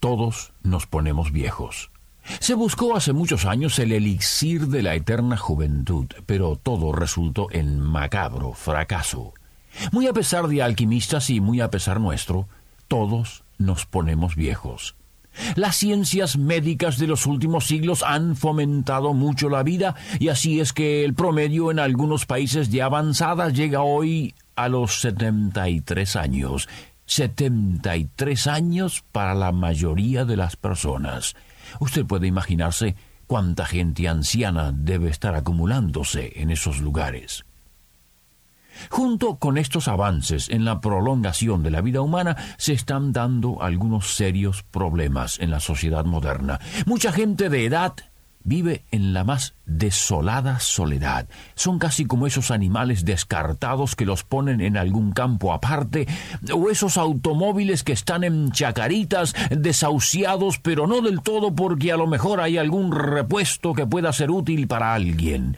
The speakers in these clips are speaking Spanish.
todos nos ponemos viejos. Se buscó hace muchos años el elixir de la eterna juventud, pero todo resultó en macabro fracaso. Muy a pesar de alquimistas y muy a pesar nuestro, todos nos ponemos viejos. Las ciencias médicas de los últimos siglos han fomentado mucho la vida y así es que el promedio en algunos países de avanzada llega hoy a los 73 años. 73 años para la mayoría de las personas. Usted puede imaginarse cuánta gente anciana debe estar acumulándose en esos lugares. Junto con estos avances en la prolongación de la vida humana se están dando algunos serios problemas en la sociedad moderna. Mucha gente de edad vive en la más desolada soledad. Son casi como esos animales descartados que los ponen en algún campo aparte, o esos automóviles que están en chacaritas, desahuciados, pero no del todo porque a lo mejor hay algún repuesto que pueda ser útil para alguien.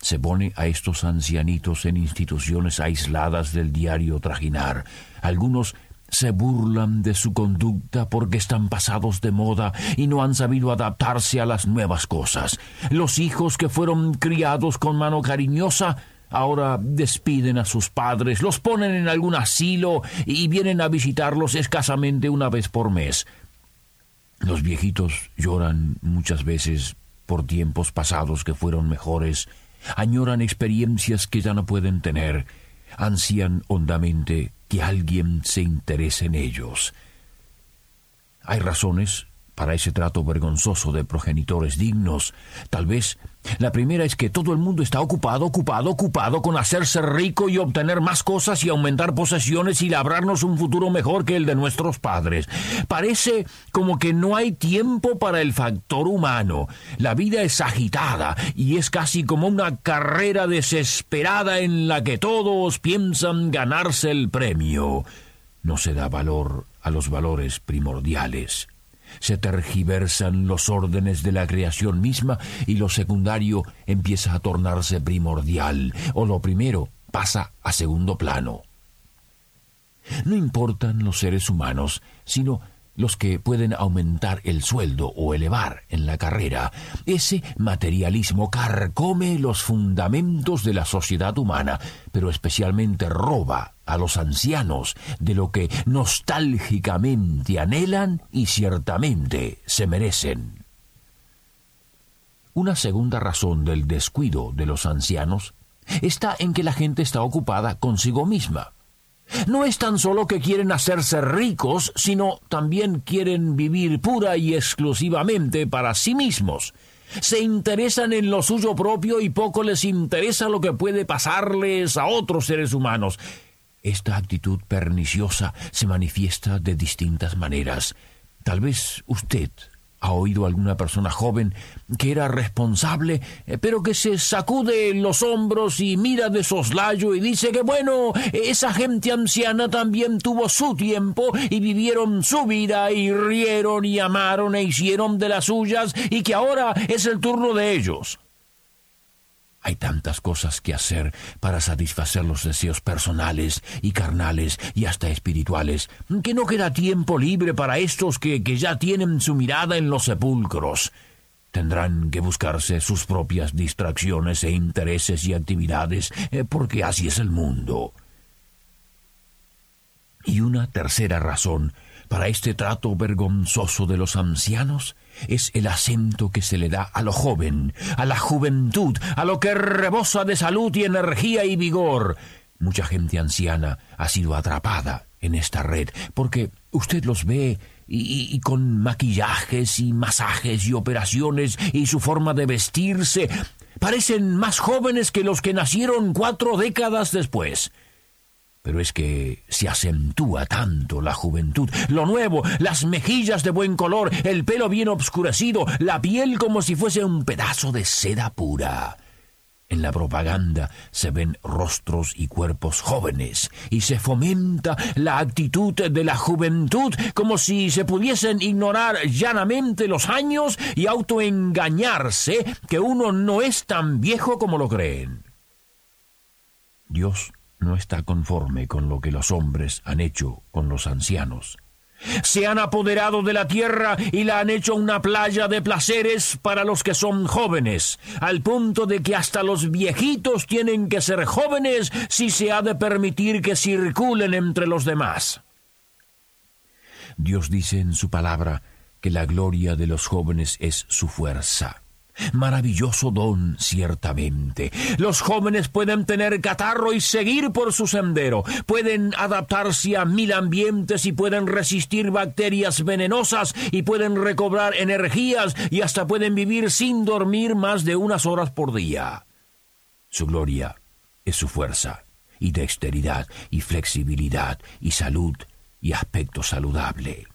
Se pone a estos ancianitos en instituciones aisladas del diario trajinar. Algunos se burlan de su conducta porque están pasados de moda y no han sabido adaptarse a las nuevas cosas. Los hijos que fueron criados con mano cariñosa ahora despiden a sus padres, los ponen en algún asilo y vienen a visitarlos escasamente una vez por mes. Los viejitos lloran muchas veces por tiempos pasados que fueron mejores, añoran experiencias que ya no pueden tener, ansían hondamente que alguien se interese en ellos. Hay razones para ese trato vergonzoso de progenitores dignos. Tal vez la primera es que todo el mundo está ocupado, ocupado, ocupado con hacerse rico y obtener más cosas y aumentar posesiones y labrarnos un futuro mejor que el de nuestros padres. Parece como que no hay tiempo para el factor humano. La vida es agitada y es casi como una carrera desesperada en la que todos piensan ganarse el premio. No se da valor a los valores primordiales se tergiversan los órdenes de la creación misma y lo secundario empieza a tornarse primordial, o lo primero pasa a segundo plano. No importan los seres humanos, sino los que pueden aumentar el sueldo o elevar en la carrera. Ese materialismo carcome los fundamentos de la sociedad humana, pero especialmente roba a los ancianos de lo que nostálgicamente anhelan y ciertamente se merecen. Una segunda razón del descuido de los ancianos está en que la gente está ocupada consigo misma. No es tan solo que quieren hacerse ricos, sino también quieren vivir pura y exclusivamente para sí mismos. Se interesan en lo suyo propio y poco les interesa lo que puede pasarles a otros seres humanos. Esta actitud perniciosa se manifiesta de distintas maneras. Tal vez usted ¿Ha oído alguna persona joven que era responsable, eh, pero que se sacude los hombros y mira de soslayo y dice que bueno, esa gente anciana también tuvo su tiempo y vivieron su vida y rieron y amaron e hicieron de las suyas y que ahora es el turno de ellos? Hay tantas cosas que hacer para satisfacer los deseos personales y carnales y hasta espirituales, que no queda tiempo libre para estos que, que ya tienen su mirada en los sepulcros. Tendrán que buscarse sus propias distracciones e intereses y actividades, eh, porque así es el mundo. Y una tercera razón para este trato vergonzoso de los ancianos es el acento que se le da a lo joven, a la juventud, a lo que rebosa de salud y energía y vigor. Mucha gente anciana ha sido atrapada en esta red, porque usted los ve y, y, con maquillajes y masajes y operaciones y su forma de vestirse parecen más jóvenes que los que nacieron cuatro décadas después. Pero es que se acentúa tanto la juventud. Lo nuevo, las mejillas de buen color, el pelo bien obscurecido, la piel como si fuese un pedazo de seda pura. En la propaganda se ven rostros y cuerpos jóvenes y se fomenta la actitud de la juventud como si se pudiesen ignorar llanamente los años y autoengañarse que uno no es tan viejo como lo creen. Dios no está conforme con lo que los hombres han hecho con los ancianos. Se han apoderado de la tierra y la han hecho una playa de placeres para los que son jóvenes, al punto de que hasta los viejitos tienen que ser jóvenes si se ha de permitir que circulen entre los demás. Dios dice en su palabra que la gloria de los jóvenes es su fuerza. Maravilloso don, ciertamente. Los jóvenes pueden tener catarro y seguir por su sendero, pueden adaptarse a mil ambientes y pueden resistir bacterias venenosas y pueden recobrar energías y hasta pueden vivir sin dormir más de unas horas por día. Su gloria es su fuerza y dexteridad y flexibilidad y salud y aspecto saludable.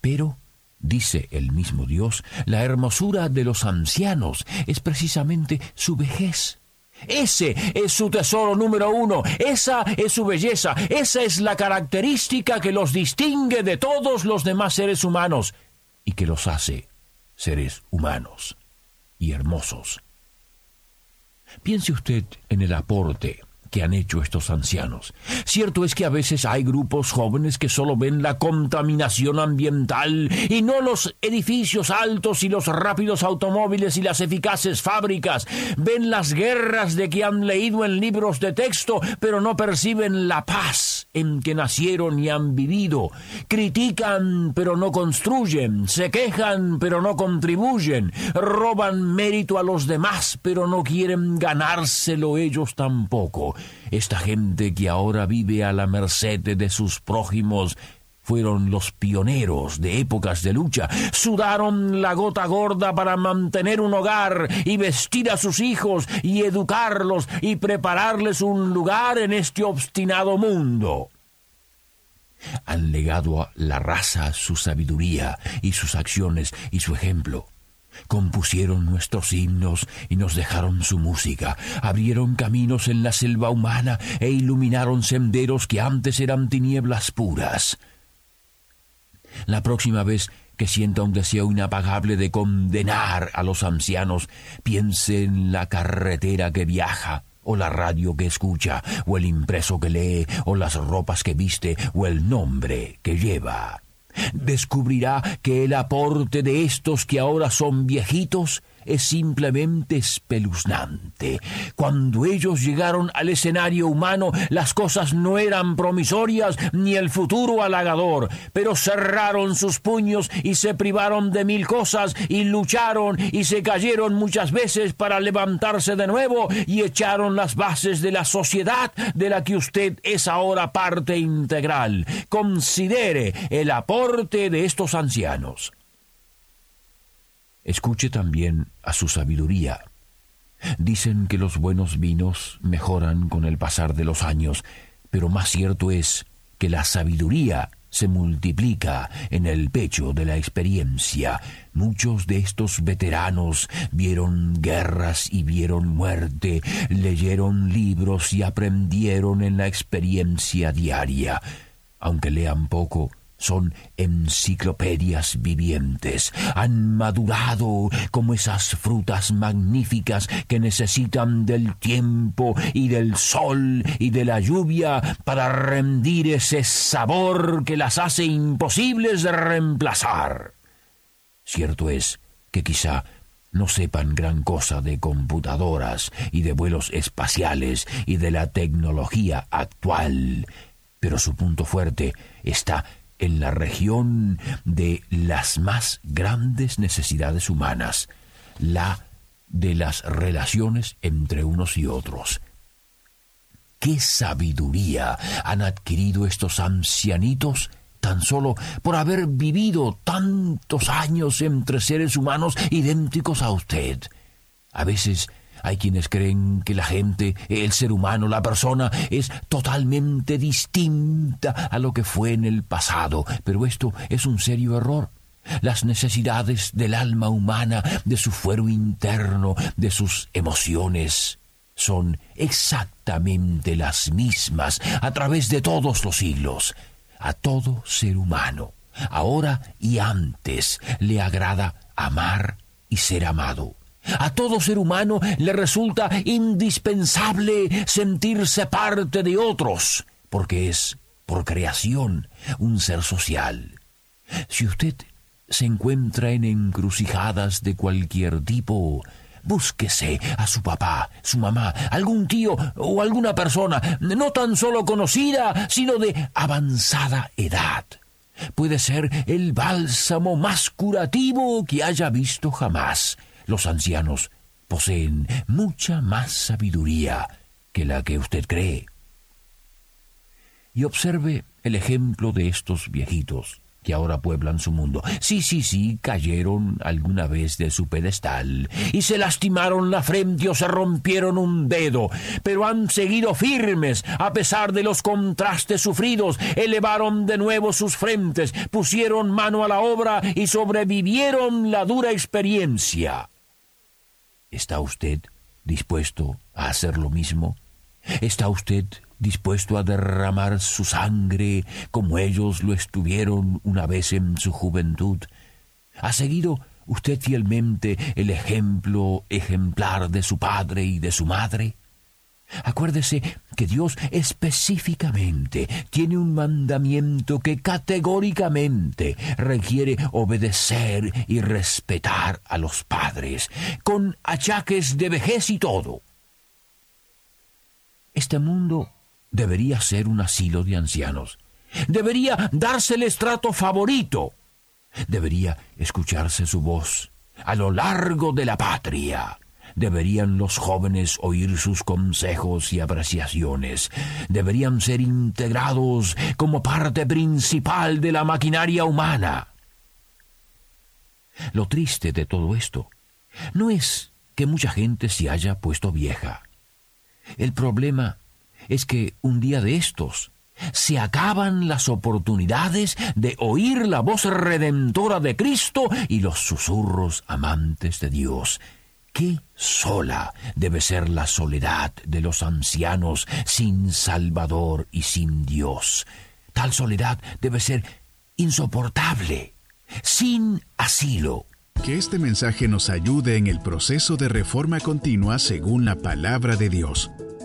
Pero Dice el mismo Dios, la hermosura de los ancianos es precisamente su vejez. Ese es su tesoro número uno, esa es su belleza, esa es la característica que los distingue de todos los demás seres humanos y que los hace seres humanos y hermosos. Piense usted en el aporte que han hecho estos ancianos. Cierto es que a veces hay grupos jóvenes que solo ven la contaminación ambiental y no los edificios altos y los rápidos automóviles y las eficaces fábricas. Ven las guerras de que han leído en libros de texto, pero no perciben la paz en que nacieron y han vivido. Critican, pero no construyen. Se quejan, pero no contribuyen. Roban mérito a los demás, pero no quieren ganárselo ellos tampoco. Esta gente que ahora vive a la merced de sus prójimos fueron los pioneros de épocas de lucha, sudaron la gota gorda para mantener un hogar y vestir a sus hijos y educarlos y prepararles un lugar en este obstinado mundo. Han legado a la raza su sabiduría y sus acciones y su ejemplo. Compusieron nuestros himnos y nos dejaron su música, abrieron caminos en la selva humana e iluminaron senderos que antes eran tinieblas puras. La próxima vez que sienta un deseo inapagable de condenar a los ancianos, piense en la carretera que viaja, o la radio que escucha, o el impreso que lee, o las ropas que viste, o el nombre que lleva descubrirá que el aporte de estos que ahora son viejitos es simplemente espeluznante. Cuando ellos llegaron al escenario humano, las cosas no eran promisorias ni el futuro halagador, pero cerraron sus puños y se privaron de mil cosas y lucharon y se cayeron muchas veces para levantarse de nuevo y echaron las bases de la sociedad de la que usted es ahora parte integral. Considere el aporte de estos ancianos. Escuche también a su sabiduría. Dicen que los buenos vinos mejoran con el pasar de los años, pero más cierto es que la sabiduría se multiplica en el pecho de la experiencia. Muchos de estos veteranos vieron guerras y vieron muerte, leyeron libros y aprendieron en la experiencia diaria. Aunque lean poco, son enciclopedias vivientes. Han madurado como esas frutas magníficas que necesitan del tiempo y del sol y de la lluvia para rendir ese sabor que las hace imposibles de reemplazar. Cierto es que quizá no sepan gran cosa de computadoras y de vuelos espaciales y de la tecnología actual, pero su punto fuerte está en la región de las más grandes necesidades humanas, la de las relaciones entre unos y otros. ¿Qué sabiduría han adquirido estos ancianitos tan solo por haber vivido tantos años entre seres humanos idénticos a usted? A veces Hay quienes creen que la gente, el ser humano, la persona, es totalmente distinta a lo que fue en el pasado, pero esto es un serio error. Las necesidades del alma humana, de su fuero interno, de sus emociones, son exactamente las mismas a través de todos los siglos. A todo ser humano, ahora y antes, le agrada amar y ser amado. A todo ser humano le resulta indispensable sentirse parte de otros, porque es, por creación, un ser social. Si usted se encuentra en encrucijadas de cualquier tipo, búsquese a su papá, su mamá, algún tío o alguna persona, no tan solo conocida, sino de avanzada edad. Puede ser el bálsamo más curativo que haya visto jamás los ancianos poseen mucha más sabiduría que la que usted cree. Y observe el ejemplo de estos viejitos que ahora pueblan su mundo. Sí, sí, sí, cayeron alguna vez de su pedestal y se lastimaron la frente o se rompieron un dedo, pero han seguido firmes a pesar de los contrastes sufridos, elevaron de nuevo sus frentes, pusieron mano a la obra y sobrevivieron la dura experiencia. ¿Está usted dispuesto a hacer lo mismo? ¿Está usted dispuesto a derramar su sangre como ellos lo estuvieron una vez en su juventud? ¿Ha seguido usted fielmente el ejemplo ejemplar de su padre y de su madre? Acuérdese que Dios específicamente tiene un mandamiento que categóricamente requiere obedecer y respetar a los padres, con achaques de vejez y todo. Este mundo debería ser un asilo de ancianos. Debería darse el estrato favorito. Debería escucharse su voz a lo largo de la patria Deberían los jóvenes oír sus consejos y apreciaciones. Deberían ser integrados como parte principal de la maquinaria humana. Lo triste de todo esto no es que mucha gente se haya puesto vieja. El problema es que un día de estos se acaban las oportunidades de oír la voz redentora de Cristo y los susurros amantes de Dios Qué sola debe ser la soledad de los ancianos sin Salvador y sin Dios. Tal soledad debe ser insoportable, sin asilo. Que este mensaje nos ayude en el proceso de reforma continua según la palabra de Dios.